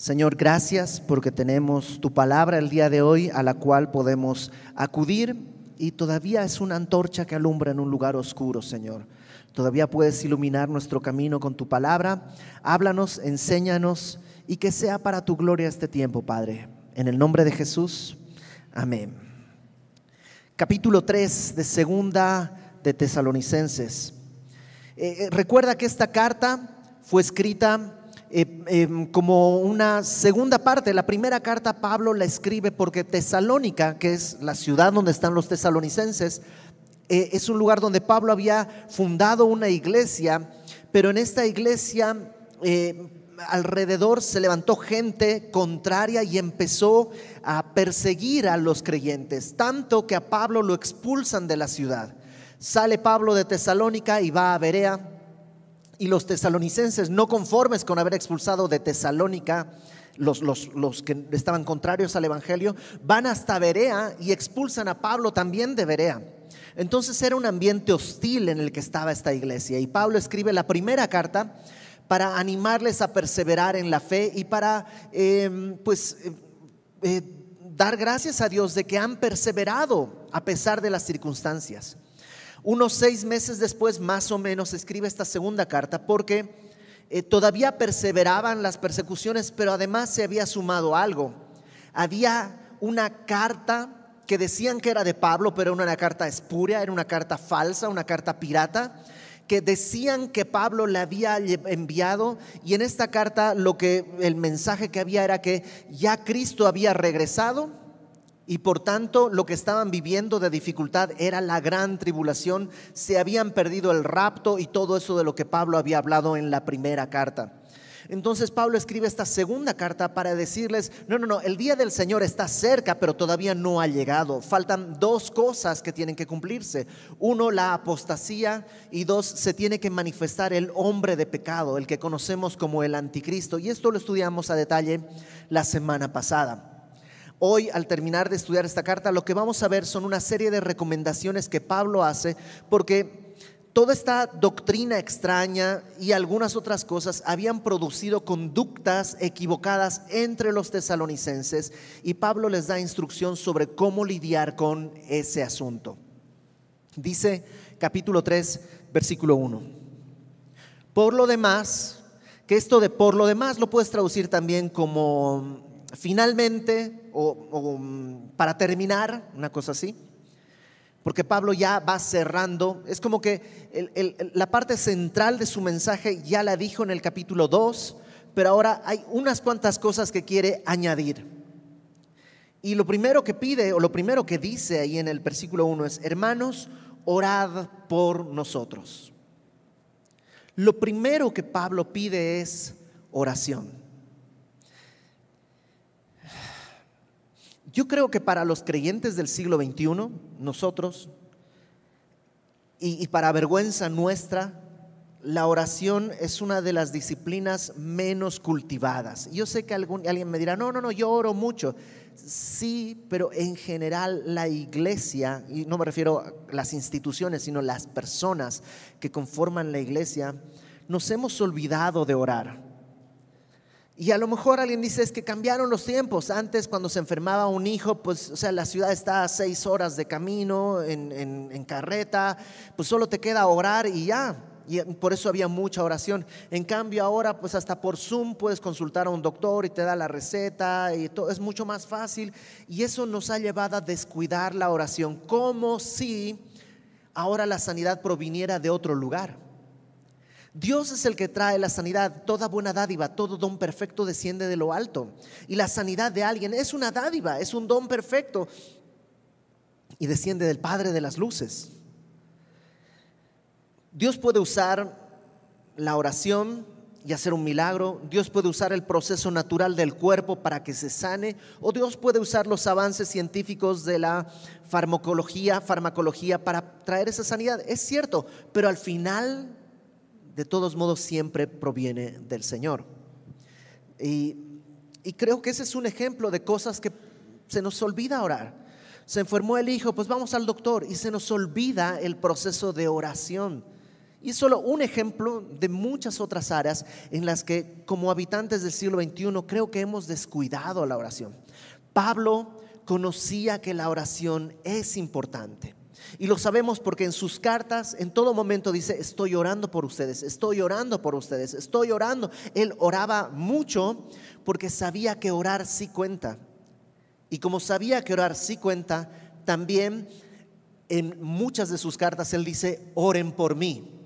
Señor, gracias porque tenemos tu palabra el día de hoy a la cual podemos acudir y todavía es una antorcha que alumbra en un lugar oscuro, Señor. Todavía puedes iluminar nuestro camino con tu palabra. Háblanos, enséñanos y que sea para tu gloria este tiempo, Padre. En el nombre de Jesús. Amén. Capítulo 3 de Segunda de Tesalonicenses. Eh, eh, recuerda que esta carta fue escrita eh, em, como una segunda parte. La primera carta Pablo la escribe porque Tesalónica, que es la ciudad donde están los tesalonicenses, es un lugar donde Pablo había fundado una iglesia, pero en esta iglesia alrededor se levantó gente contraria y empezó a perseguir a los creyentes, tanto que a Pablo lo expulsan de la ciudad. Sale Pablo de Tesalónica y va a Berea. Y los tesalonicenses, no conformes con haber expulsado de Tesalónica los, los, que estaban contrarios al Evangelio, van hasta Berea y expulsan a Pablo también de Berea. Entonces era un ambiente hostil en el que estaba esta iglesia. Y Pablo escribe la primera carta para animarles a perseverar en la fe y para, em, pues, eh, eh, dar gracias a Dios de que han perseverado a pesar de las circunstancias. Unos seis meses después, más o menos, escribe esta segunda carta porque eh, todavía perseveraban las persecuciones, pero además se había sumado algo. Había una carta que decían que era de Pablo, pero era una carta espuria, era una carta falsa, una carta pirata, que decían que Pablo le había enviado y en esta carta lo que el mensaje que había era que ya Cristo había regresado y por tanto lo que estaban viviendo de dificultad era la gran tribulación, se habían perdido el rapto y todo eso de lo que Pablo había hablado en la primera carta. Entonces Pablo escribe esta segunda carta para decirles, no, no, no, el día del Señor está cerca, pero todavía no ha llegado. Faltan dos cosas que tienen que cumplirse. Uno, la apostasía y dos, se tiene que manifestar el hombre de pecado, el que conocemos como el anticristo. Y esto lo estudiamos a detalle la semana pasada. Hoy, al terminar de estudiar esta carta, lo que vamos a ver son una serie de recomendaciones que Pablo hace, porque toda esta doctrina extraña y algunas otras cosas habían producido conductas equivocadas entre los tesalonicenses y Pablo les da instrucción sobre cómo lidiar con ese asunto. Dice capítulo 3, versículo 1. Por lo demás, que esto de por lo demás lo puedes traducir también como finalmente, o, mm, para terminar, una cosa así, porque Pablo ya va cerrando, es como que la parte central de su mensaje ya la dijo en el capítulo 2, pero ahora hay unas cuantas cosas que quiere añadir. Y lo primero que pide, o lo primero que dice ahí en el versículo 1 es, hermanos, orad por nosotros. Lo primero que Pablo pide es oración. Yo creo que para los creyentes del siglo XXI, nosotros, y, para vergüenza nuestra, la oración es una de las disciplinas menos cultivadas. Yo sé que alguien me dirá, no, no, no, yo oro mucho. Sí, pero en general la iglesia, y no me refiero a las instituciones, sino las personas que conforman la iglesia, nos hemos olvidado de orar. Y a lo mejor alguien dice, es que cambiaron los tiempos. Antes cuando se enfermaba un hijo, pues, o sea, la ciudad está a seis horas de camino en, en, carreta, pues solo te queda orar y ya. Y por eso había mucha oración. En cambio ahora, pues hasta por Zoom puedes consultar a un doctor y te da la receta y todo, es mucho más fácil. Y eso nos ha llevado a descuidar la oración, como si ahora la sanidad proviniera de otro lugar. Dios es el que trae la sanidad, toda buena dádiva, todo don perfecto desciende de lo alto. Y la sanidad de alguien es una dádiva, es un don perfecto y desciende del Padre de las luces. Dios puede usar la oración y hacer un milagro. Dios puede usar el proceso natural del cuerpo para que se sane. O Dios puede usar los avances científicos de la farmacología, farmacología para traer esa sanidad. Es cierto, pero al final de todos modos siempre proviene del Señor. Y, creo que ese es un ejemplo de cosas que se nos olvida orar. Se enfermó el hijo, pues vamos al doctor y se nos olvida el proceso de oración. Y es solo un ejemplo de muchas otras áreas en las que como habitantes del siglo XXI creo que hemos descuidado la oración. Pablo conocía que la oración es importante. Y lo sabemos porque en sus cartas en todo momento dice, estoy orando por ustedes, estoy orando por ustedes, estoy orando. Él oraba mucho porque sabía que orar sí cuenta. Y como sabía que orar sí cuenta, también en muchas de sus cartas él dice, oren por mí.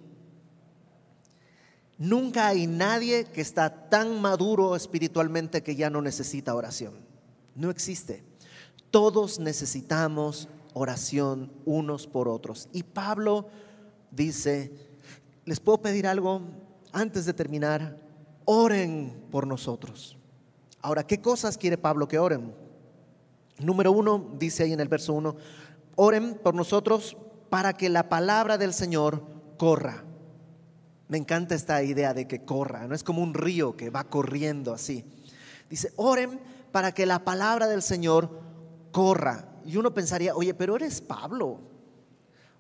Nunca hay nadie que está tan maduro espiritualmente que ya no necesita oración. No existe. Todos necesitamos oración unos por otros. Y Pablo dice, ¿les puedo pedir algo antes de terminar? Oren por nosotros. Ahora, ¿qué cosas quiere Pablo que oren? Número uno, dice ahí en el verso uno, oren por nosotros para que la palabra del Señor corra. Me encanta esta idea de que corra, no es como un río que va corriendo así. Dice, oren para que la palabra del Señor corra. Y uno pensaría, oye, pero eres Pablo.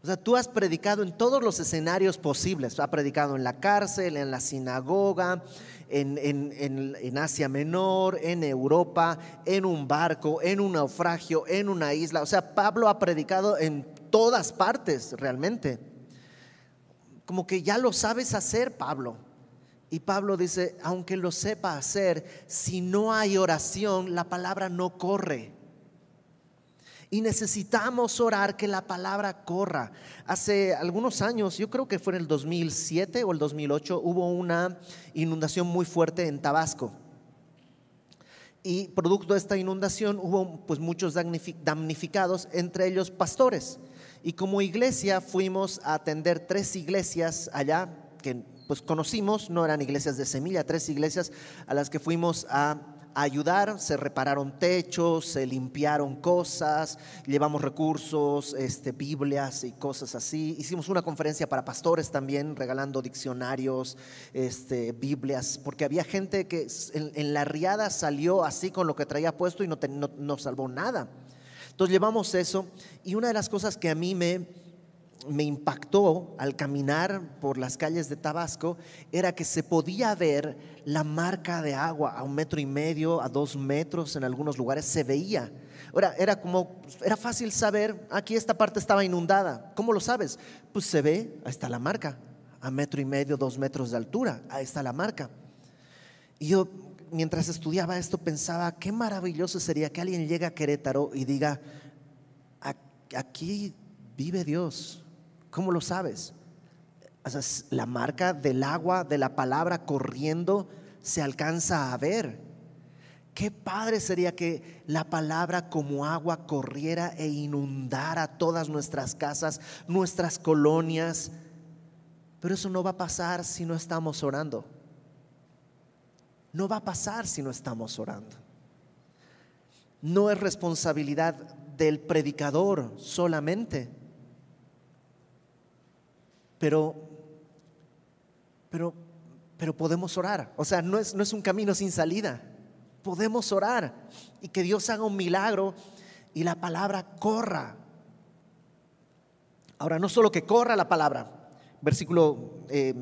O sea, tú has predicado en todos los escenarios posibles. Has predicado en la cárcel, en la sinagoga, en, en, Asia Menor, en Europa, en un barco, en un naufragio, en una isla. O sea, Pablo ha predicado en todas partes realmente como que ya lo sabes hacer, Pablo. Y Pablo dice, aunque lo sepa hacer, si no hay oración, la palabra no corre. Y necesitamos orar que la palabra corra. Hace algunos años, yo creo que fue en el 2007 o el 2008, hubo una inundación muy fuerte en Tabasco. Y producto de esta inundación hubo pues muchos damnificados, entre ellos pastores. Y como iglesia fuimos a atender tres iglesias allá que pues conocimos, no eran iglesias de semilla, tres iglesias a las que fuimos a ayudar, se repararon techos, se limpiaron cosas, llevamos recursos, este, Biblias y cosas así. Hicimos una conferencia para pastores también, regalando diccionarios, este, Biblias, porque había gente que en, la riada salió así con lo que traía puesto y no, no salvó nada. Entonces llevamos eso y una de las cosas que a mí me, me impactó al caminar por las calles de Tabasco era que se podía ver la marca de agua a un metro y medio, a dos metros en algunos lugares, se veía. Ahora, era como, era fácil saber, aquí esta parte estaba inundada. ¿Cómo lo sabes? Pues se ve, ahí está la marca, a metro y medio, dos metros de altura, ahí está la marca. Y yo mientras estudiaba esto pensaba, qué maravilloso sería que alguien llegue a Querétaro y diga, aquí vive Dios. ¿Cómo lo sabes? la marca del agua, de la palabra corriendo, se alcanza a ver. Qué padre sería que la palabra como agua corriera e inundara todas nuestras casas, nuestras colonias. Pero eso no va a pasar si no estamos orando no va a pasar si no estamos orando. No es responsabilidad del predicador solamente, pero, pero, pero podemos orar. O sea, no es, no es un camino sin salida. Podemos orar y que Dios haga un milagro y la palabra corra. Ahora, no solo que corra la palabra, versículo, eh,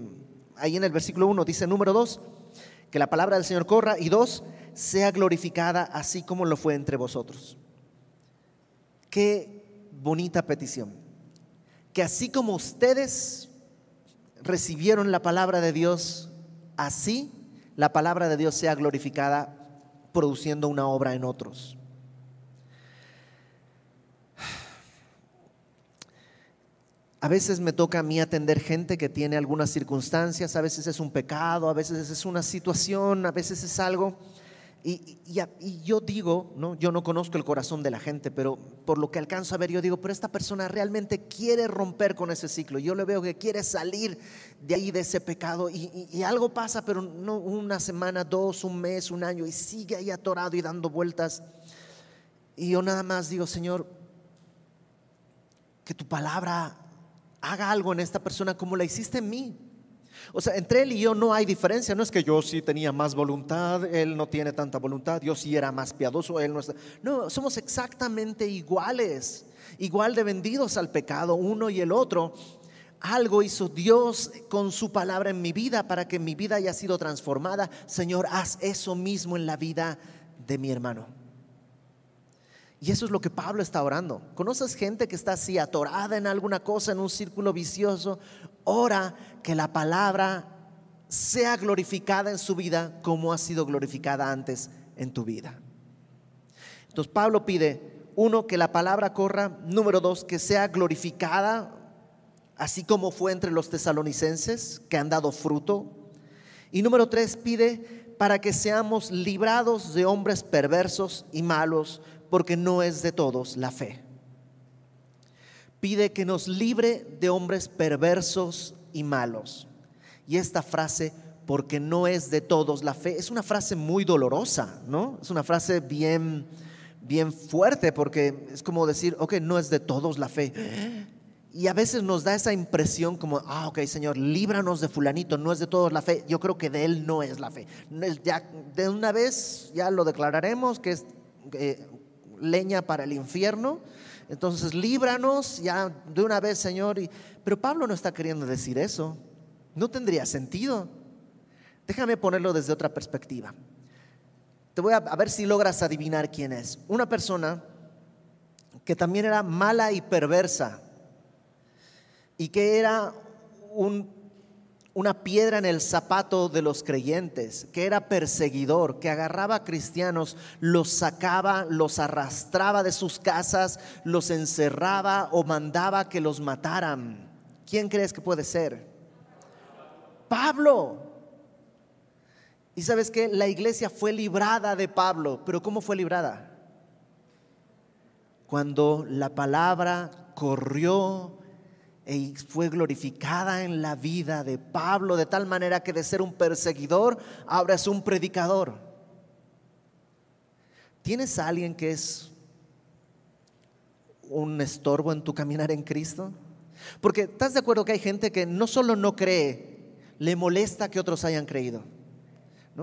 ahí en el versículo 1 dice número 2, que la palabra del Señor corra y dos, sea glorificada así como lo fue entre vosotros. Qué bonita petición. Que así como ustedes recibieron la palabra de Dios, así la palabra de Dios sea glorificada produciendo una obra en otros. A veces me toca a mí atender gente que tiene algunas circunstancias, a veces es un pecado, a veces es una situación, a veces es algo. Y, yo digo, ¿no? yo no conozco el corazón de la gente, pero por lo que alcanzo a ver, yo digo, pero esta persona realmente quiere romper con ese ciclo. Yo le veo que quiere salir de ahí, de ese pecado, y, y algo pasa, pero no una semana, dos, un mes, un año, y sigue ahí atorado y dando vueltas. Y yo nada más digo, Señor, que tu palabra haga algo en esta persona como la hiciste en mí. O sea, entre él y yo no hay diferencia. No es que yo sí tenía más voluntad, él no tiene tanta voluntad, yo sí era más piadoso, él no está. No, somos exactamente iguales, igual de vendidos al pecado, uno y el otro. algo hizo Dios con su palabra en mi vida para que mi vida haya sido transformada. Señor, haz eso mismo en la vida de mi hermano. Y eso es lo que Pablo está orando. ¿Conoces gente que está así atorada en alguna cosa, en un círculo vicioso? Ora que la palabra sea glorificada en su vida como ha sido glorificada antes en tu vida. Entonces Pablo pide, uno, que la palabra corra, número dos, que sea glorificada así como fue entre los tesalonicenses, que han dado fruto. Y número tres, pide para que seamos librados de hombres perversos y malos, porque no es de todos la fe. Pide que nos libre de hombres perversos y malos. Y esta frase, porque no es de todos la fe, es una frase muy dolorosa, ¿no? Es una frase bien, bien fuerte, porque es como decir, ok, no es de todos la fe. Y a veces nos da esa impresión como, ah, ok, Señor, líbranos de fulanito, no es de todos la fe. Yo creo que de él no es la fe. De una vez ya lo declararemos que es eh, leña para el infierno. Entonces, líbranos ya de una vez, Señor. pero Pablo no está queriendo decir eso. No tendría sentido. Déjame ponerlo desde otra perspectiva. Te voy a, a ver si logras adivinar quién es. Una persona que también era mala y perversa y que era una piedra en el zapato de los creyentes, que era perseguidor, que agarraba a cristianos, los sacaba, los arrastraba de sus casas, los encerraba o mandaba que los mataran. ¿Quién crees que puede ser? Pablo. Y sabes que la iglesia fue librada de Pablo, pero ¿cómo fue librada? Cuando la palabra corrió y fue glorificada en la vida de Pablo de tal manera que de ser un perseguidor ahora es un predicador. ¿Tienes a alguien que es un estorbo en tu caminar en Cristo? Porque estás de acuerdo que hay gente que no solo no cree, le molesta que otros hayan creído.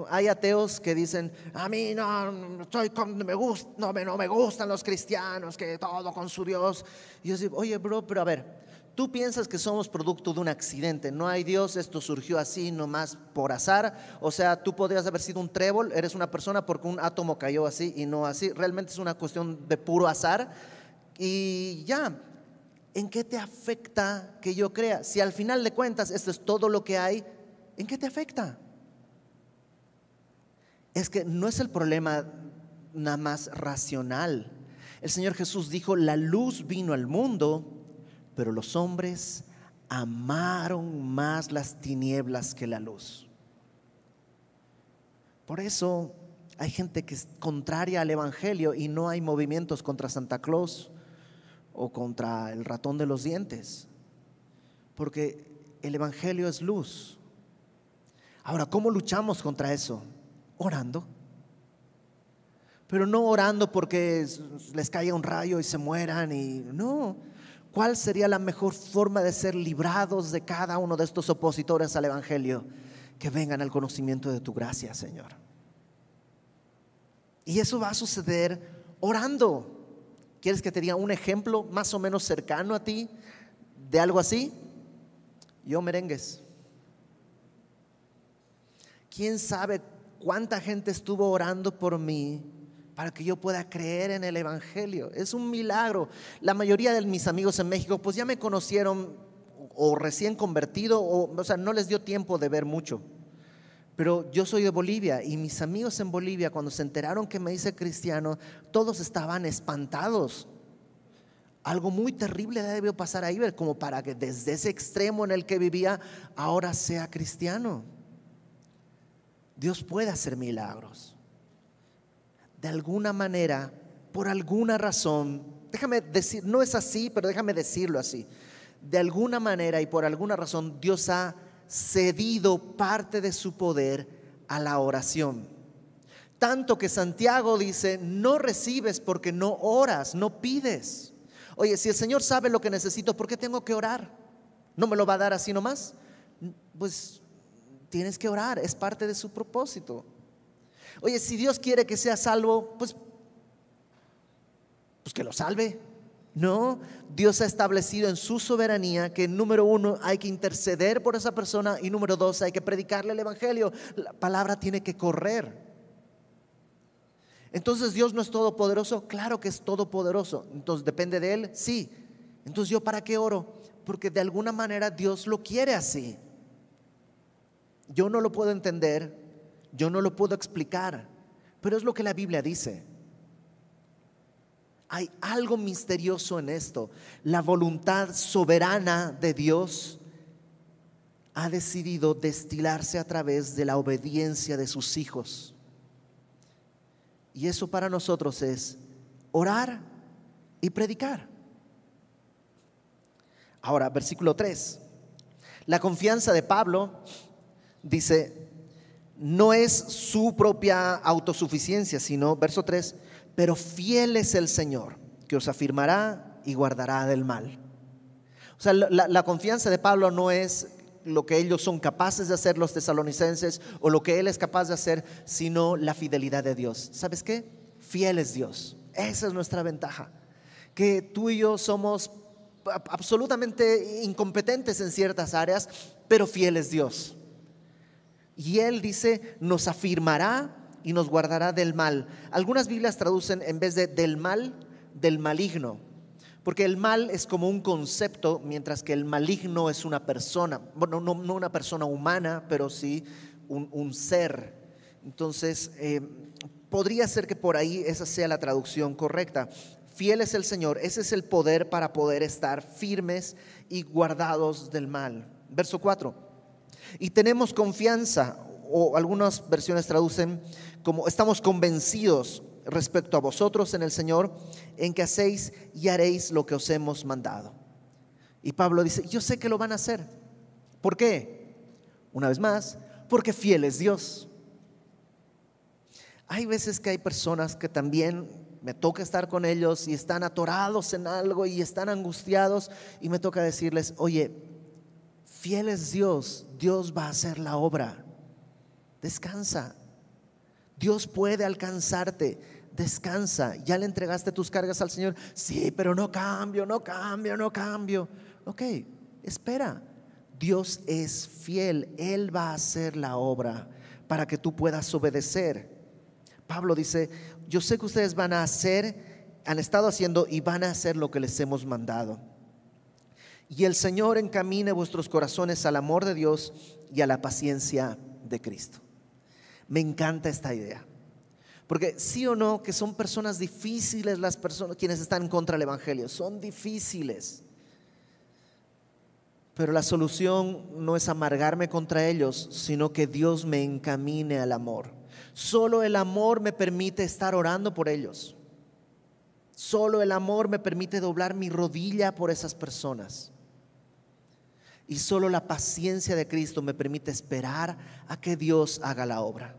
Hay ateos que dicen, a mí no, me gusta, no, me, no me gustan los cristianos, que todo con su Dios. Y yo digo, oye, bro, pero a ver, Tú piensas que somos producto de un accidente, no hay Dios, esto surgió así nomás por azar, o sea, tú podrías haber sido un trébol, eres una persona porque un átomo cayó así y no así, realmente es una cuestión de puro azar y ya, ¿en qué te afecta que yo crea? Si al final de cuentas esto es todo lo que hay, ¿en qué te afecta? Es que no es el problema nada más racional. El Señor Jesús dijo, la luz vino al mundo pero los hombres amaron más las tinieblas que la luz. Por eso hay gente que es contraria al Evangelio y no hay movimientos contra Santa Claus o contra el ratón de los dientes, porque el Evangelio es luz. Ahora, ¿cómo luchamos contra eso? Orando. Pero no orando porque les caiga un rayo y se mueran y no, ¿Cuál sería la mejor forma de ser librados de cada uno de estos opositores al Evangelio? Que vengan al conocimiento de tu gracia, Señor. Y eso va a suceder orando. ¿Quieres que te diga un ejemplo más o menos cercano a ti de algo así? Yo merengues. ¿Quién sabe cuánta gente estuvo orando por mí para que yo pueda creer en el Evangelio. Es un milagro. La mayoría de mis amigos en México pues ya me conocieron o recién convertido o, sea, no les dio tiempo de ver mucho. Pero yo soy de Bolivia y mis amigos en Bolivia cuando se enteraron que me hice cristiano, todos estaban espantados. Algo muy terrible debió pasar ahí, como para que desde ese extremo en el que vivía ahora sea cristiano. Dios puede hacer milagros de alguna manera, por alguna razón, déjame decir, no es así, pero déjame decirlo así, de alguna manera y por alguna razón Dios ha cedido parte de su poder a la oración. Tanto que Santiago dice, no recibes porque no oras, no pides. Oye, si el Señor sabe lo que necesito, ¿por qué tengo que orar? ¿No me lo va a dar así nomás? Pues tienes que orar, es parte de su propósito. Oye, si Dios quiere que sea salvo, pues, pues que lo salve. No, Dios ha establecido en su soberanía que número uno hay que interceder por esa persona y número dos hay que predicarle el Evangelio. La palabra tiene que correr. Entonces Dios no es todopoderoso, claro que es todopoderoso. Entonces depende de Él, sí. Entonces yo para qué oro? Porque de alguna manera Dios lo quiere así. Yo no lo puedo entender, yo no lo puedo explicar, pero es lo que la Biblia dice. Hay algo misterioso en esto. La voluntad soberana de Dios ha decidido destilarse a través de la obediencia de sus hijos. Y eso para nosotros es orar y predicar. Ahora, versículo 3. La confianza de Pablo dice, no es su propia autosuficiencia, sino, verso 3, pero fiel es el Señor, que os afirmará y guardará del mal. O sea, la, confianza de Pablo no es lo que ellos son capaces de hacer los tesalonicenses o lo que él es capaz de hacer, sino la fidelidad de Dios. ¿Sabes qué? Fiel es Dios. Esa es nuestra ventaja. Que tú y yo somos absolutamente incompetentes en ciertas áreas, pero fiel es Dios. Y Él dice, nos afirmará y nos guardará del mal. Algunas Biblias traducen en vez de del mal, del maligno. Porque el mal es como un concepto, mientras que el maligno es una persona. Bueno, no, una persona humana, pero sí un, ser. Entonces, eh, podría ser que por ahí esa sea la traducción correcta. Fiel es el Señor, ese es el poder para poder estar firmes y guardados del mal. Verso 4. Y tenemos confianza, o algunas versiones traducen como estamos convencidos respecto a vosotros en el Señor, en que hacéis y haréis lo que os hemos mandado. Y Pablo dice, yo sé que lo van a hacer. ¿Por qué? Una vez más, porque fiel es Dios. Hay veces que hay personas que también me toca estar con ellos y están atorados en algo y están angustiados y me toca decirles, oye, fiel es Dios, Dios va a hacer la obra. Descansa, Dios puede alcanzarte. Descansa. ¿Ya le entregaste tus cargas al Señor? Sí, pero no cambio, no cambio, no cambio. Ok, espera. Dios es fiel. Él va a hacer la obra para que tú puedas obedecer. Pablo dice, yo sé que ustedes van a hacer, han estado haciendo y van a hacer lo que les hemos mandado. Y el Señor encamine vuestros corazones al amor de Dios y a la paciencia de Cristo. Me encanta esta idea. Porque sí o no, que son personas difíciles las personas quienes están contra el Evangelio, son difíciles. Pero la solución no es amargarme contra ellos, sino que Dios me encamine al amor. Solo el amor me permite estar orando por ellos. Solo el amor me permite doblar mi rodilla por esas personas. Y solo la paciencia de Cristo me permite esperar a que Dios haga la obra.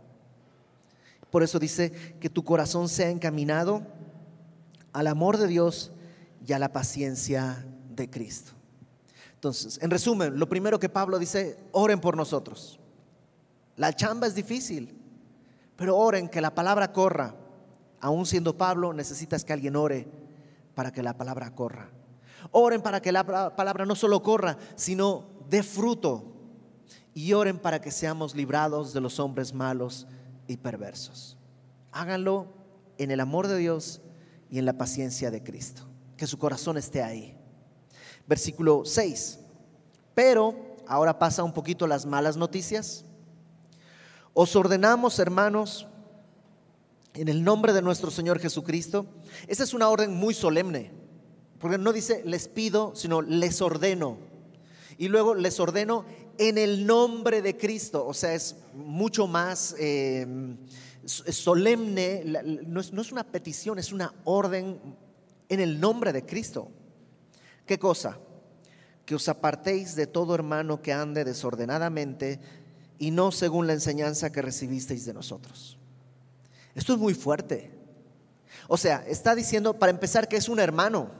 Por eso dice que tu corazón sea encaminado al amor de Dios y a la paciencia de Cristo. Entonces, en resumen, lo primero que Pablo dice, oren por nosotros. La chamba es difícil, pero oren que la palabra corra. Aún siendo Pablo, necesitas que alguien ore para que la palabra corra. Oren para que la palabra no solo corra, sino dé fruto. Y oren para que seamos librados de los hombres malos y perversos. Háganlo en el amor de Dios y en la paciencia de Cristo. Que su corazón esté ahí. Versículo 6. Pero ahora pasa un poquito las malas noticias. Os ordenamos, hermanos, en el nombre de nuestro Señor Jesucristo. Esa es una orden muy solemne. Porque no dice les pido, sino les ordeno. Y luego les ordeno en el nombre de Cristo. O sea, es mucho más eh, solemne. No es, no es una petición, es una orden en el nombre de Cristo. ¿Qué cosa? Que os apartéis de todo hermano que ande desordenadamente y no según la enseñanza que recibisteis de nosotros. Esto es muy fuerte. O sea, está diciendo, para empezar, que es un hermano.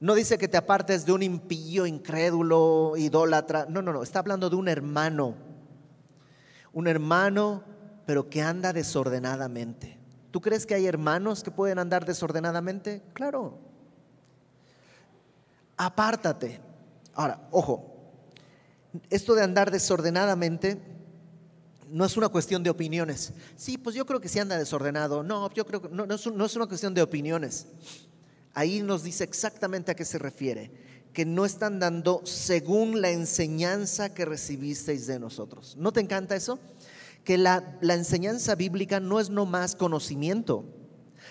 No dice que te apartes de un impío, incrédulo, idólatra. No, no, no. Está hablando de un hermano. Un hermano, pero que anda desordenadamente. ¿Tú crees que hay hermanos que pueden andar desordenadamente? Claro. Apártate. Ahora, ojo, esto de andar desordenadamente no es una cuestión de opiniones. Sí, pues yo creo que sí anda desordenado. No, yo creo que no, es, no es una cuestión de opiniones. Ahí nos dice exactamente a qué se refiere, que no están dando según la enseñanza que recibisteis de nosotros. ¿No te encanta eso? Que la, enseñanza bíblica no es nomás conocimiento,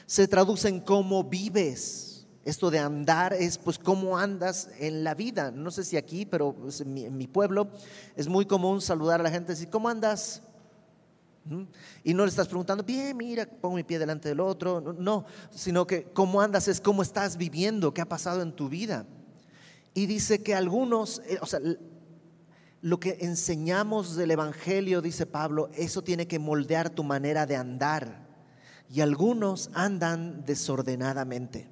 se traduce en cómo vives esto de andar es pues cómo andas en la vida. No sé si aquí, pero pues, en, mi, pueblo es muy común saludar a la gente y decir, ¿cómo andas? Y no le estás preguntando, bien, mira, pongo mi pie delante del otro. No, sino que cómo andas es cómo estás viviendo, qué ha pasado en tu vida. Y dice que algunos, eh, o sea, lo que enseñamos del Evangelio, dice Pablo, eso tiene que moldear tu manera de andar. Y algunos andan desordenadamente.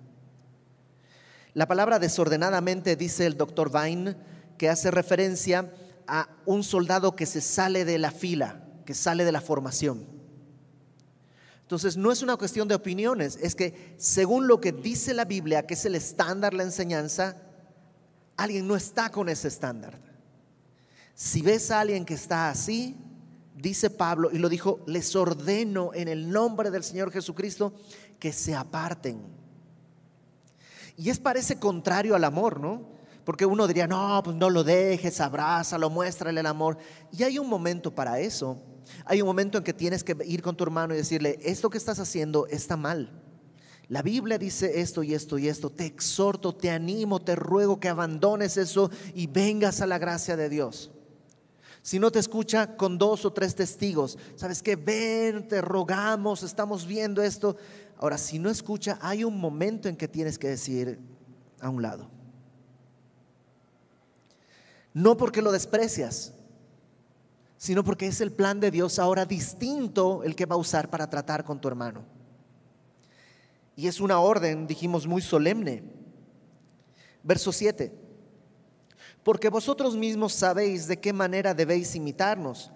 La palabra desordenadamente dice el doctor Vine que hace referencia a un soldado que se sale de la fila, que sale de la formación. Entonces, no es una cuestión de opiniones, es que según lo que dice la Biblia, que es el estándar, la enseñanza, alguien no está con ese estándar. Si ves a alguien que está así, dice Pablo, y lo dijo, les ordeno en el nombre del Señor Jesucristo que se aparten y es parece contrario al amor, ¿no? Porque uno diría, no, pues no lo dejes, abrázalo, muéstrale el amor. Y hay un momento para eso. Hay un momento en que tienes que ir con tu hermano y decirle, esto que estás haciendo está mal. La Biblia dice esto y esto y esto. Te exhorto, te animo, te ruego que abandones eso y vengas a la gracia de Dios. Si no te escucha con dos o tres testigos, sabes que ven, te rogamos, estamos viendo esto. Ahora, si no escucha, hay un momento en que tienes que decir a un lado. No porque lo desprecias, sino porque es el plan de Dios ahora distinto el que va a usar para tratar con tu hermano. Y es una orden, dijimos, muy solemne. Verso 7. Porque vosotros mismos sabéis de qué manera debéis imitarnos,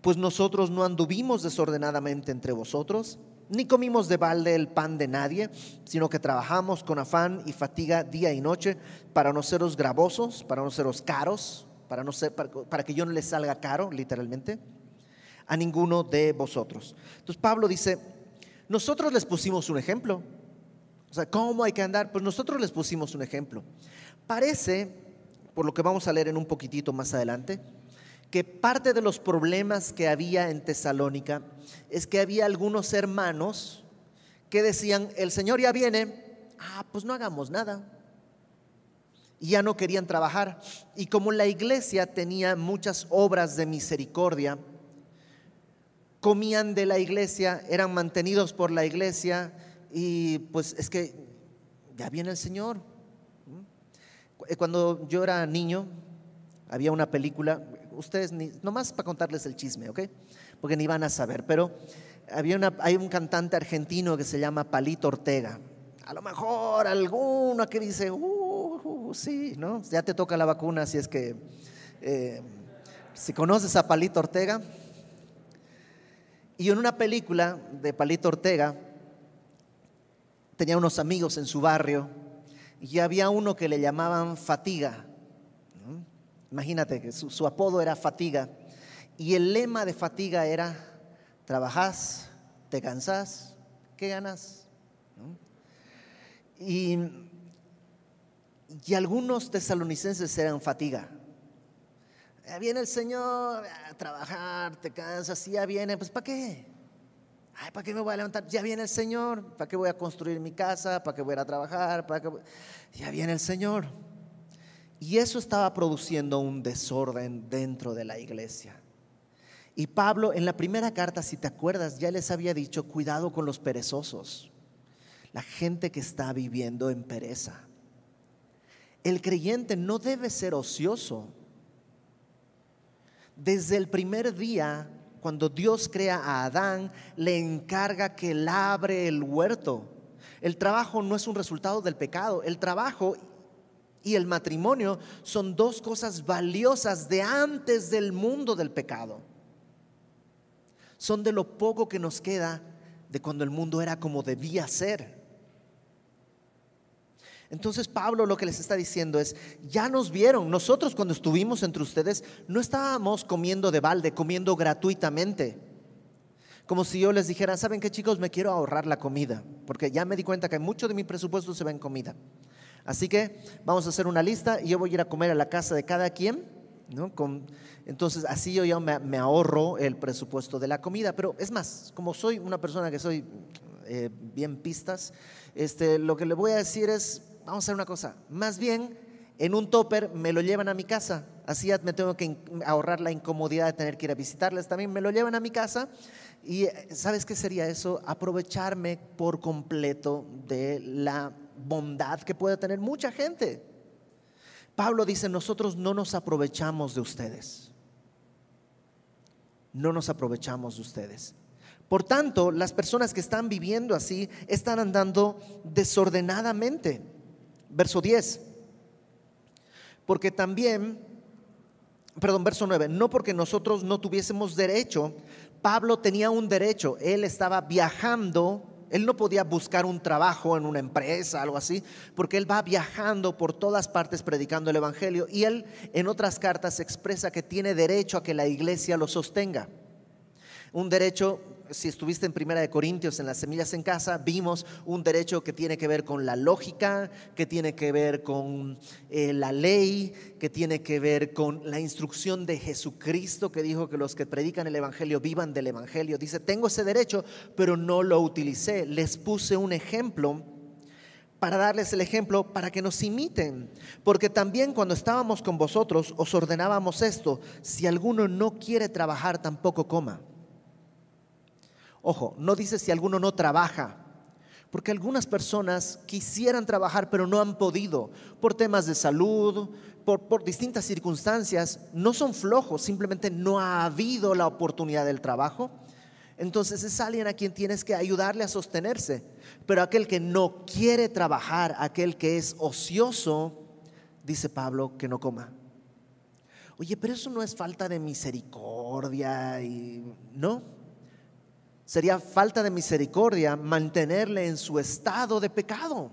pues nosotros no anduvimos desordenadamente entre vosotros ni comimos de balde el pan de nadie, sino que trabajamos con afán y fatiga día y noche para no seros gravosos, para no seros caros, para, no ser, para, que yo no les salga caro, literalmente, a ninguno de vosotros. Entonces Pablo dice, nosotros les pusimos un ejemplo. O sea, ¿cómo hay que andar? Pues nosotros les pusimos un ejemplo. Parece, por lo que vamos a leer en un poquitito más adelante, que parte de los problemas que había en Tesalónica es que había algunos hermanos que decían, el Señor ya viene, ah, pues no hagamos nada. Y ya no querían trabajar. Y como la iglesia tenía muchas obras de misericordia, comían de la iglesia, eran mantenidos por la iglesia y pues es que ya viene el Señor. Cuando yo era niño, había una película, ustedes, ni, nomás para contarles el chisme, ¿ok? Porque ni van a saber, pero había una, hay un cantante argentino que se llama Palito Ortega. A lo mejor alguno que dice, uh, uh, sí, ¿no? Ya te toca la vacuna, si es que, eh, si conoces a Palito Ortega. Y en una película de Palito Ortega, tenía unos amigos en su barrio y había uno que le llamaban Fatiga. Imagínate que su, apodo era Fatiga. Y el lema de Fatiga era, trabajás, te cansás, ¿qué ganas? Y, y algunos tesalonicenses eran fatiga. Ya viene el Señor a trabajar, te cansas, ya viene, pues ¿para qué? Ay, ¿para qué me voy a levantar? Ya viene el Señor, ¿para qué voy a construir mi casa? ¿Para qué voy a ir a trabajar? ¿Para qué Ya viene el Señor. Y eso estaba produciendo un desorden dentro de la iglesia. Y Pablo en la primera carta, si te acuerdas, ya les había dicho, cuidado con los perezosos, la gente que está viviendo en pereza. El creyente no debe ser ocioso. Desde el primer día, cuando Dios crea a Adán, le encarga que labre el huerto. El trabajo no es un resultado del pecado, el trabajo y el matrimonio son dos cosas valiosas de antes del mundo del pecado. Son de lo poco que nos queda de cuando el mundo era como debía ser. Entonces Pablo lo que les está diciendo es, ya nos vieron, nosotros cuando estuvimos entre ustedes no estábamos comiendo de balde, comiendo gratuitamente. Como si yo les dijera, ¿saben qué chicos? Me quiero ahorrar la comida, porque ya me di cuenta que mucho de mi presupuesto se va en comida. Así que vamos a hacer una lista y yo voy a ir a comer a la casa de cada quien. ¿no? entonces así yo ya me, ahorro el presupuesto de la comida. Pero es más, como soy una persona que soy eh, bien pistas, este, lo que le voy a decir es, vamos a hacer una cosa, más bien en un topper me lo llevan a mi casa, así me tengo que ahorrar la incomodidad de tener que ir a visitarles, también me lo llevan a mi casa y eh, ¿sabes qué sería eso? Aprovecharme por completo de la bondad que puede tener mucha gente. Pablo dice, nosotros no nos aprovechamos de ustedes. No nos aprovechamos de ustedes. Por tanto, las personas que están viviendo así están andando desordenadamente. Verso 10. Porque también, perdón, verso 9, no porque nosotros no tuviésemos derecho, Pablo tenía un derecho, él estaba viajando, él no podía buscar un trabajo en una empresa, algo así, porque él va viajando por todas partes predicando el Evangelio y él en otras cartas expresa que tiene derecho a que la iglesia lo sostenga. Un derecho si estuviste en Primera de Corintios en las semillas en casa, vimos un derecho que tiene que ver con la lógica, que tiene que ver con eh, la ley, que tiene que ver con la instrucción de Jesucristo que dijo que los que predican el Evangelio vivan del Evangelio. Dice, tengo ese derecho, pero no lo utilicé. Les puse un ejemplo para darles el ejemplo, para que nos imiten. Porque también cuando estábamos con vosotros os ordenábamos esto, si alguno no quiere trabajar, tampoco coma. Ojo, no dice si alguno no trabaja, porque algunas personas quisieran trabajar pero no han podido por temas de salud, por, distintas circunstancias, no son flojos, simplemente no ha habido la oportunidad del trabajo. Entonces es alguien a quien tienes que ayudarle a sostenerse. Pero aquel que no quiere trabajar, aquel que es ocioso, dice Pablo, que no coma. Oye, pero eso no es falta de misericordia y no. Sería falta de misericordia mantenerle en su estado de pecado.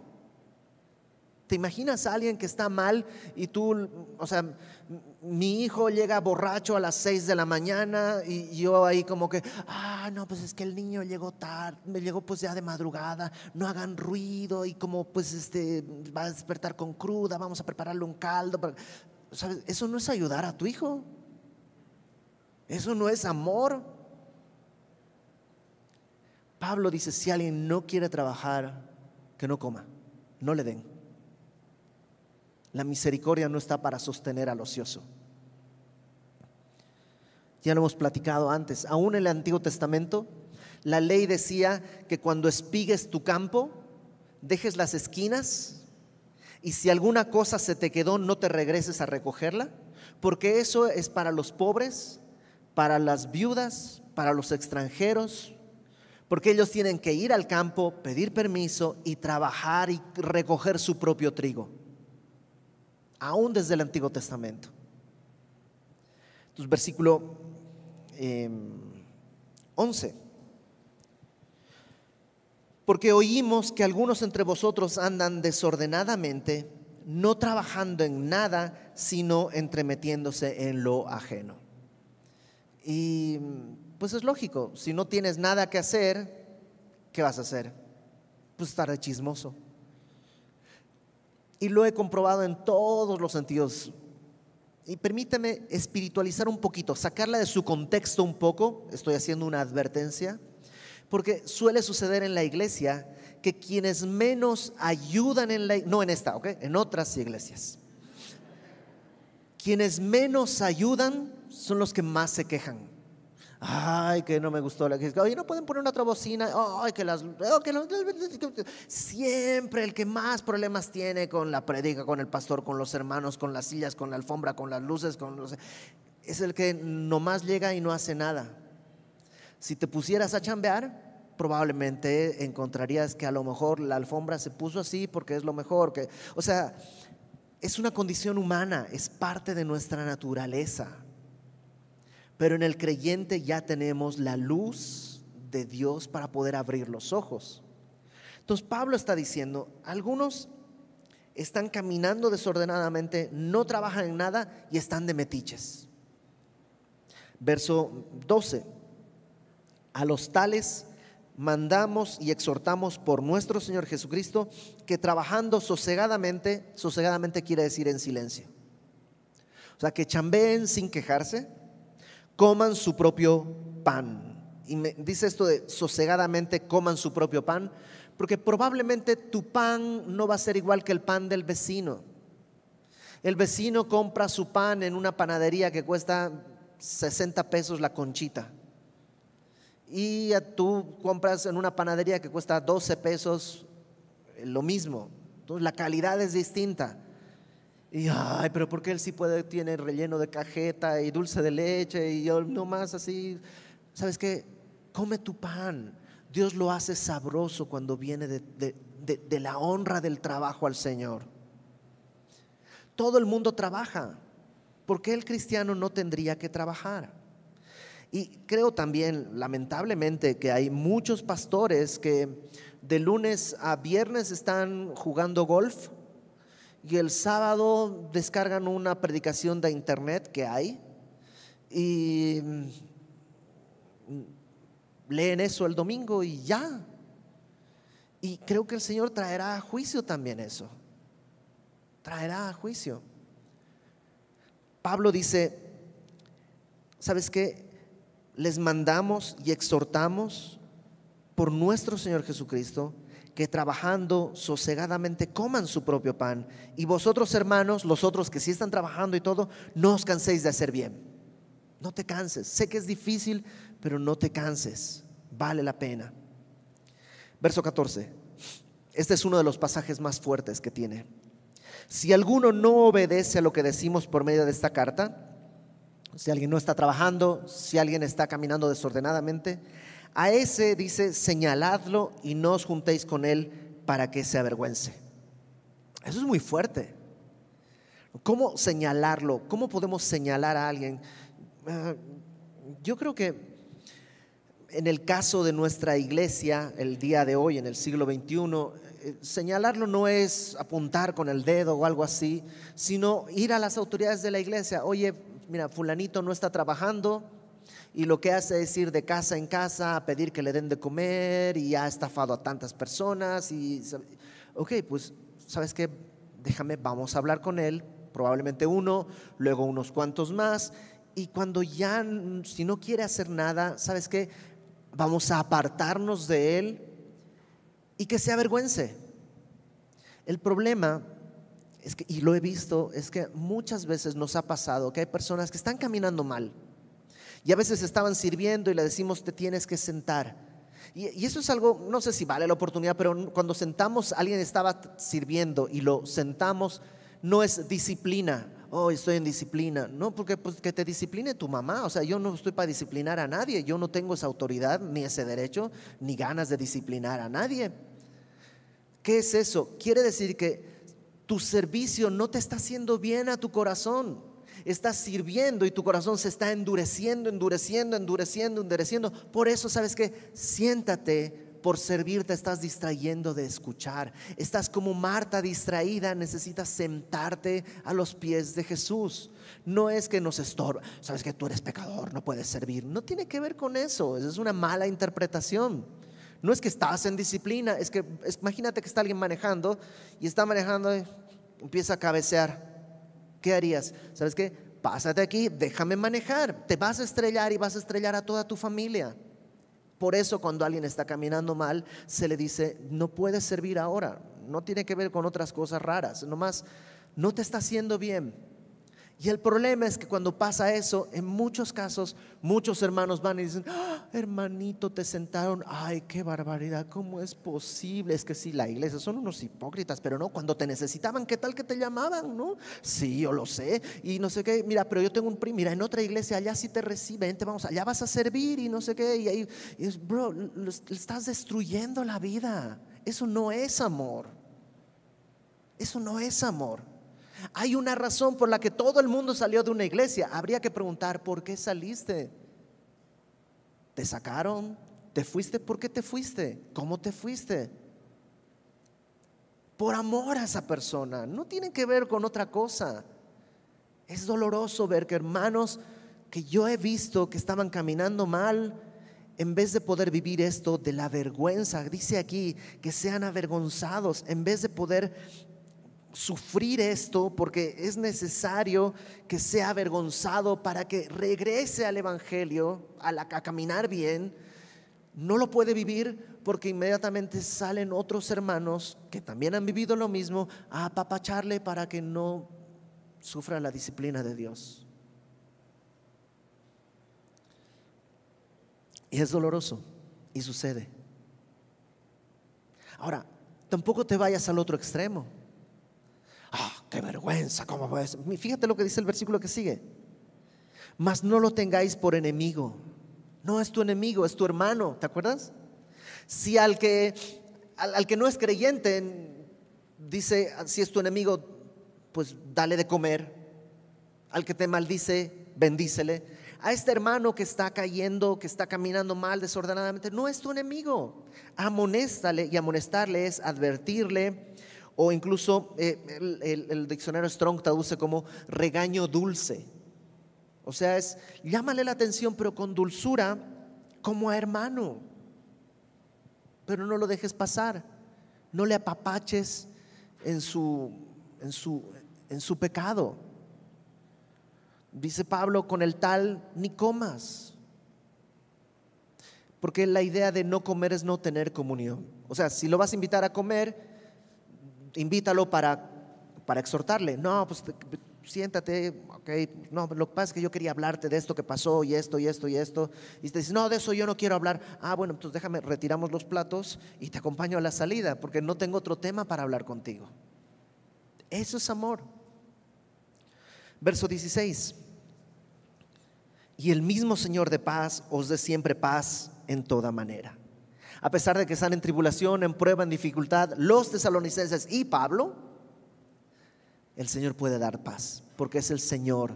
¿Te imaginas a alguien que está mal y tú, o sea, mi hijo llega borracho a las 6 de la mañana y yo ahí como que, ah, no, pues es que el niño llegó tarde, llegó pues ya de madrugada, no hagan ruido y como pues este va a despertar con cruda, vamos a prepararle un caldo. ¿Sabes? Eso no es ayudar a tu hijo. Eso no es amor. Pablo dice, si alguien no quiere trabajar, que no coma, no le den. La misericordia no está para sostener al ocioso. Ya lo hemos platicado antes, aún en el Antiguo Testamento, la ley decía que cuando espigues tu campo, dejes las esquinas y si alguna cosa se te quedó, no te regreses a recogerla, porque eso es para los pobres, para las viudas, para los extranjeros, porque ellos tienen que ir al campo, pedir permiso y trabajar y recoger su propio trigo, aún desde el Antiguo Testamento. Entonces, versículo 11. Em, porque oímos que algunos entre vosotros andan desordenadamente, no trabajando en nada, sino entremetiéndose en lo ajeno. Y pues es lógico, si no tienes nada que hacer, ¿qué vas a hacer? Pues estar de chismoso. Y lo he comprobado en todos los sentidos. Y permíteme espiritualizar un poquito, sacarla de su contexto un poco, estoy haciendo una advertencia, porque suele suceder en la iglesia que quienes menos ayudan en la no en esta, ¿ok? En otras iglesias. Quienes menos ayudan son los que más se quejan. Ay, que no me gustó la que Oye, no pueden poner una otra bocina. Ay, que las. Siempre el que más problemas tiene con la predica, con el pastor, con los hermanos, con las sillas, con la alfombra, con las luces, con los. Es el que nomás llega y no hace nada. Si te pusieras a chambear, probablemente encontrarías que a lo mejor la alfombra se puso así porque es lo mejor. Que, o sea, es una condición humana, es parte de nuestra naturaleza. Pero en el creyente ya tenemos la luz de Dios para poder abrir los ojos. Entonces Pablo está diciendo, algunos están caminando desordenadamente, no trabajan en nada y están de metiches. Verso 12. A los tales mandamos y exhortamos por nuestro Señor Jesucristo que trabajando sosegadamente, sosegadamente quiere decir en silencio. O sea, que chambeen sin quejarse, coman su propio pan. Y me dice esto de sosegadamente coman su propio pan, porque probablemente tu pan no va a ser igual que el pan del vecino. El vecino compra su pan en una panadería que cuesta 60 pesos la conchita. Y tú compras en una panadería que cuesta 12 pesos eh, lo mismo. Entonces la calidad es distinta. Y, ay, pero ¿por qué él sí puede, tiene relleno de cajeta y dulce de leche y yo no más así? ¿Sabes qué? Come tu pan. Dios lo hace sabroso cuando viene de, la honra del trabajo al Señor. Todo el mundo trabaja. ¿Por qué el cristiano no tendría que trabajar? Y creo también, lamentablemente, que hay muchos pastores que de lunes a viernes están jugando golf y el sábado descargan una predicación de internet que hay y leen eso el domingo y ya. Y creo que el Señor traerá a juicio también eso. Traerá a juicio. Pablo dice, ¿sabes qué? Les mandamos y exhortamos por nuestro Señor Jesucristo que trabajando sosegadamente coman su propio pan. Y vosotros hermanos, los otros que sí están trabajando y todo, no os canséis de hacer bien. No te canses. Sé que es difícil, pero no te canses, vale la pena. Verso 14. Este es uno de los pasajes más fuertes que tiene. Si alguno no obedece a lo que decimos por medio de esta carta, si alguien no está trabajando, si alguien está caminando desordenadamente, a ese dice, señaladlo y no os juntéis con él para que se avergüence. Eso es muy fuerte. ¿Cómo señalarlo? ¿Cómo podemos señalar a alguien? Ah, yo creo que en el caso de nuestra iglesia, el día de hoy, en el siglo XXI, eh, señalarlo no es apuntar con el dedo o algo así, sino ir a las autoridades de la iglesia. Oye, mira, fulanito no está trabajando y lo que hace es ir de casa en casa a pedir que le den de comer y ha estafado a tantas personas. Y, ok, pues, ¿sabes qué? Déjame, vamos a hablar con él, probablemente uno, luego unos cuantos más. Y cuando ya, si no quiere hacer nada, ¿sabes qué? vamos a apartarnos de Él y que se avergüence. El problema es que, y lo he visto, es que muchas veces nos ha pasado que hay personas que están caminando mal y a veces estaban sirviendo y le decimos te tienes que sentar. Y, eso es algo, no sé si vale la oportunidad, pero cuando sentamos, alguien estaba sirviendo y lo sentamos, no es disciplina oh, estoy en disciplina. No, porque pues, que te discipline tu mamá. O sea, yo no estoy para disciplinar a nadie. Yo no tengo esa autoridad, ni ese derecho, ni ganas de disciplinar a nadie. ¿Qué es eso? Quiere decir que tu servicio no te está haciendo bien a tu corazón. Estás sirviendo y tu corazón se está endureciendo, endureciendo, endureciendo, endureciendo. Por eso, ¿sabes qué? Siéntate por servirte estás distrayendo de escuchar. Estás como Marta distraída, necesitas sentarte a los pies de Jesús. No es que nos estorba, sabes que tú eres pecador, no puedes servir. No tiene que ver con eso, es una mala interpretación. No es que estás en disciplina, es que imagínate que está alguien manejando y está manejando y empieza a cabecear. ¿Qué harías? ¿Sabes qué? Pásate aquí, déjame manejar. Te vas a estrellar y vas a estrellar a toda tu familia. Por eso cuando alguien está caminando mal, se le dice, no puedes servir ahora. No tiene que ver con otras cosas raras. Nomás, no te está haciendo bien. Y el problema es que cuando pasa eso, en muchos casos, muchos hermanos van y dicen, ah, hermanito, te sentaron, ay, qué barbaridad, ¿cómo es posible? Es que sí, la iglesia son unos hipócritas, pero no, cuando te necesitaban, ¿qué tal que te llamaban? ¿No? Sí, yo lo sé, y no sé qué, mira, pero yo tengo un primo, mira, en otra iglesia, allá sí te reciben, te vamos, allá vas a servir y no sé qué, y ahí, bro, estás destruyendo la vida, eso no es amor, eso no es amor. Hay una razón por la que todo el mundo salió de una iglesia. Habría que preguntar, ¿por qué saliste? ¿Te sacaron? ¿Te fuiste? ¿Por qué te fuiste? ¿Cómo te fuiste? Por amor a esa persona. No tiene que ver con otra cosa. Es doloroso ver que hermanos que yo he visto que estaban caminando mal, en vez de poder vivir esto de la vergüenza, dice aquí que sean avergonzados, en vez de poder sufrir esto, porque es necesario que sea avergonzado para que regrese al Evangelio, a, la, caminar bien, no lo puede vivir porque inmediatamente salen otros hermanos que también han vivido lo mismo a apapacharle para que no sufra la disciplina de Dios. Y es doloroso y sucede. Ahora, tampoco te vayas al otro extremo. Qué vergüenza, ¿cómo puedes? Fíjate lo que dice el versículo que sigue. Mas no lo tengáis por enemigo. No es tu enemigo, es tu hermano, ¿te acuerdas? Si al que, al, que no es creyente dice, si es tu enemigo, pues dale de comer. Al que te maldice, bendícele a este hermano que está cayendo, que está caminando mal, desordenadamente, no es tu enemigo. Amonéstale y amonestarle es advertirle o incluso eh, el, diccionario Strong traduce como regaño dulce. O sea, es llámale la atención pero con dulzura como a hermano. Pero no lo dejes pasar. No le apapaches en su, en su, en su pecado. Dice Pablo, con el tal ni comas. Porque la idea de no comer es no tener comunión. O sea, si lo vas a invitar a comer, invítalo para, para exhortarle. No, pues siéntate, ok, no, lo que pasa es que yo quería hablarte de esto que pasó y esto y esto y esto. Y te dice, no, de eso yo no quiero hablar. Ah, bueno, entonces déjame, retiramos los platos y te acompaño a la salida porque no tengo otro tema para hablar contigo. Eso es amor. Verso 16. Y el mismo Señor de paz os dé siempre paz en toda manera. A pesar de que están en tribulación, en prueba, en dificultad, los tesalonicenses y Pablo, el Señor puede dar paz, porque es el Señor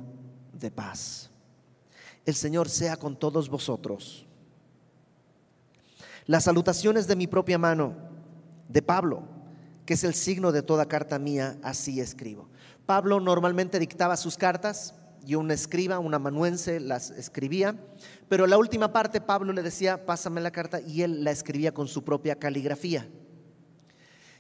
de paz. El Señor sea con todos vosotros. Las salutaciones de mi propia mano, de Pablo, que es el signo de toda carta mía, así escribo. Pablo normalmente dictaba sus cartas y un escriba, un amanuense, las escribía. Pero la última parte Pablo le decía, pásame la carta, y él la escribía con su propia caligrafía.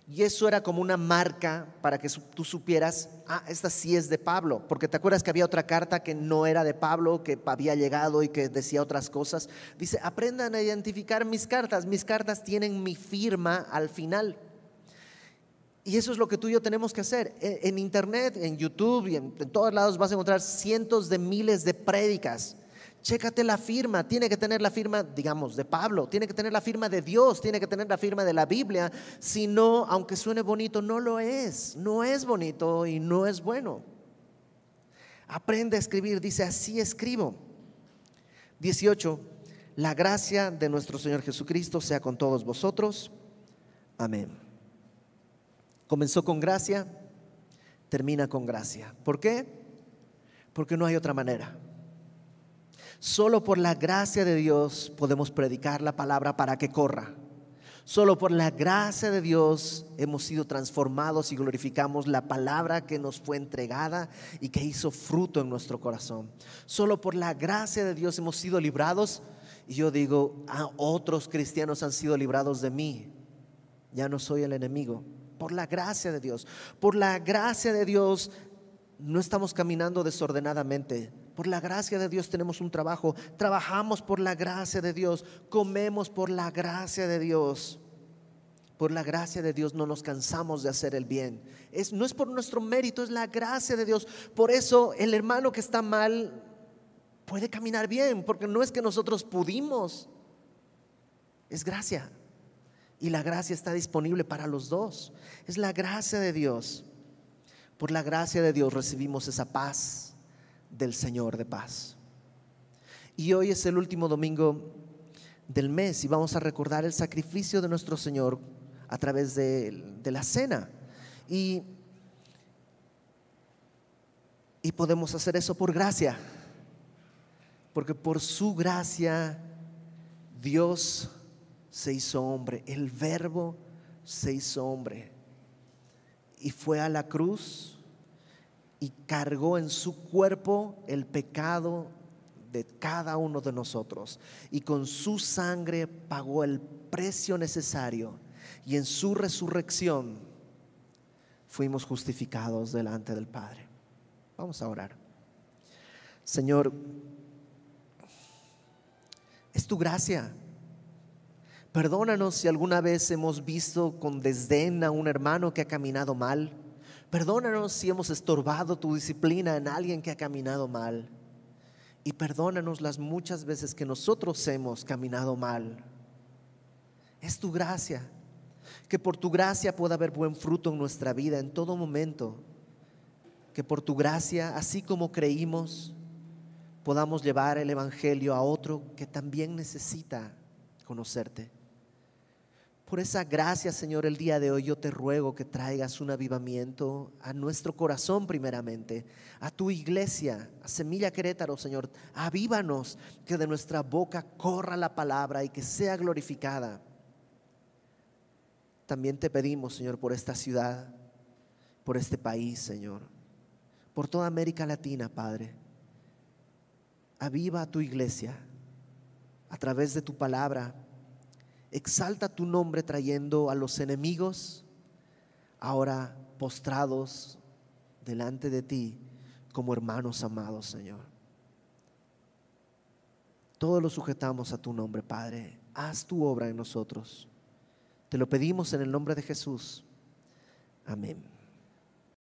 Y eso era como una marca para que tú supieras, ah, esta sí es de Pablo, porque te acuerdas que había otra carta que no era de Pablo, que había llegado y que decía otras cosas. Dice, aprendan a identificar mis cartas, mis cartas tienen mi firma al final. Y eso es lo que tú y yo tenemos que hacer. E, en Internet, en YouTube y en, todos lados vas a encontrar cientos de miles de prédicas. Chécate la firma, tiene que tener la firma, digamos, de Pablo, tiene que tener la firma de Dios, tiene que tener la firma de la Biblia. Si no, aunque suene bonito, no lo es. No es bonito y no es bueno. Aprende a escribir, dice, así escribo. 18. La gracia de nuestro Señor Jesucristo sea con todos vosotros. Amén. Comenzó con gracia, termina con gracia. ¿Por qué? Porque no hay otra manera. Solo por la gracia de Dios podemos predicar la palabra para que corra. Solo por la gracia de Dios hemos sido transformados y glorificamos la palabra que nos fue entregada y que hizo fruto en nuestro corazón. Solo por la gracia de Dios hemos sido librados. Y yo digo, ah, otros cristianos han sido librados de mí. Ya no soy el enemigo por la gracia de Dios. Por la gracia de Dios no estamos caminando desordenadamente. Por la gracia de Dios tenemos un trabajo. Trabajamos por la gracia de Dios. Comemos por la gracia de Dios. Por la gracia de Dios no nos cansamos de hacer el bien. Es, no es por nuestro mérito, es la gracia de Dios. Por eso el hermano que está mal puede caminar bien, porque no es que nosotros pudimos. Es gracia. Y la gracia está disponible para los dos. Es la gracia de Dios. Por la gracia de Dios recibimos esa paz del Señor de paz. Y hoy es el último domingo del mes y vamos a recordar el sacrificio de nuestro Señor a través de, la cena. Y, y podemos hacer eso por gracia. Porque por su gracia Dios se hizo hombre, el verbo se hizo hombre y fue a la cruz y cargó en su cuerpo el pecado de cada uno de nosotros y con su sangre pagó el precio necesario y en su resurrección fuimos justificados delante del Padre. Vamos a orar. Señor, es tu gracia. Perdónanos si alguna vez hemos visto con desdén a un hermano que ha caminado mal. Perdónanos si hemos estorbado tu disciplina en alguien que ha caminado mal. Y perdónanos las muchas veces que nosotros hemos caminado mal. Es tu gracia. Que por tu gracia pueda haber buen fruto en nuestra vida en todo momento. Que por tu gracia, así como creímos, podamos llevar el Evangelio a otro que también necesita conocerte. Por esa gracia, Señor, el día de hoy yo te ruego que traigas un avivamiento a nuestro corazón primeramente, a tu iglesia, a Semilla Querétaro, Señor. Avívanos, que de nuestra boca corra la palabra y que sea glorificada. También te pedimos, Señor, por esta ciudad, por este país, Señor, por toda América Latina, Padre aviva a tu iglesia a través de tu palabra. Exalta tu nombre trayendo a los enemigos ahora postrados delante de ti como hermanos amados, Señor. Todo lo sujetamos a tu nombre, Padre. Haz tu obra en nosotros. Te lo pedimos en el nombre de Jesús. Amén.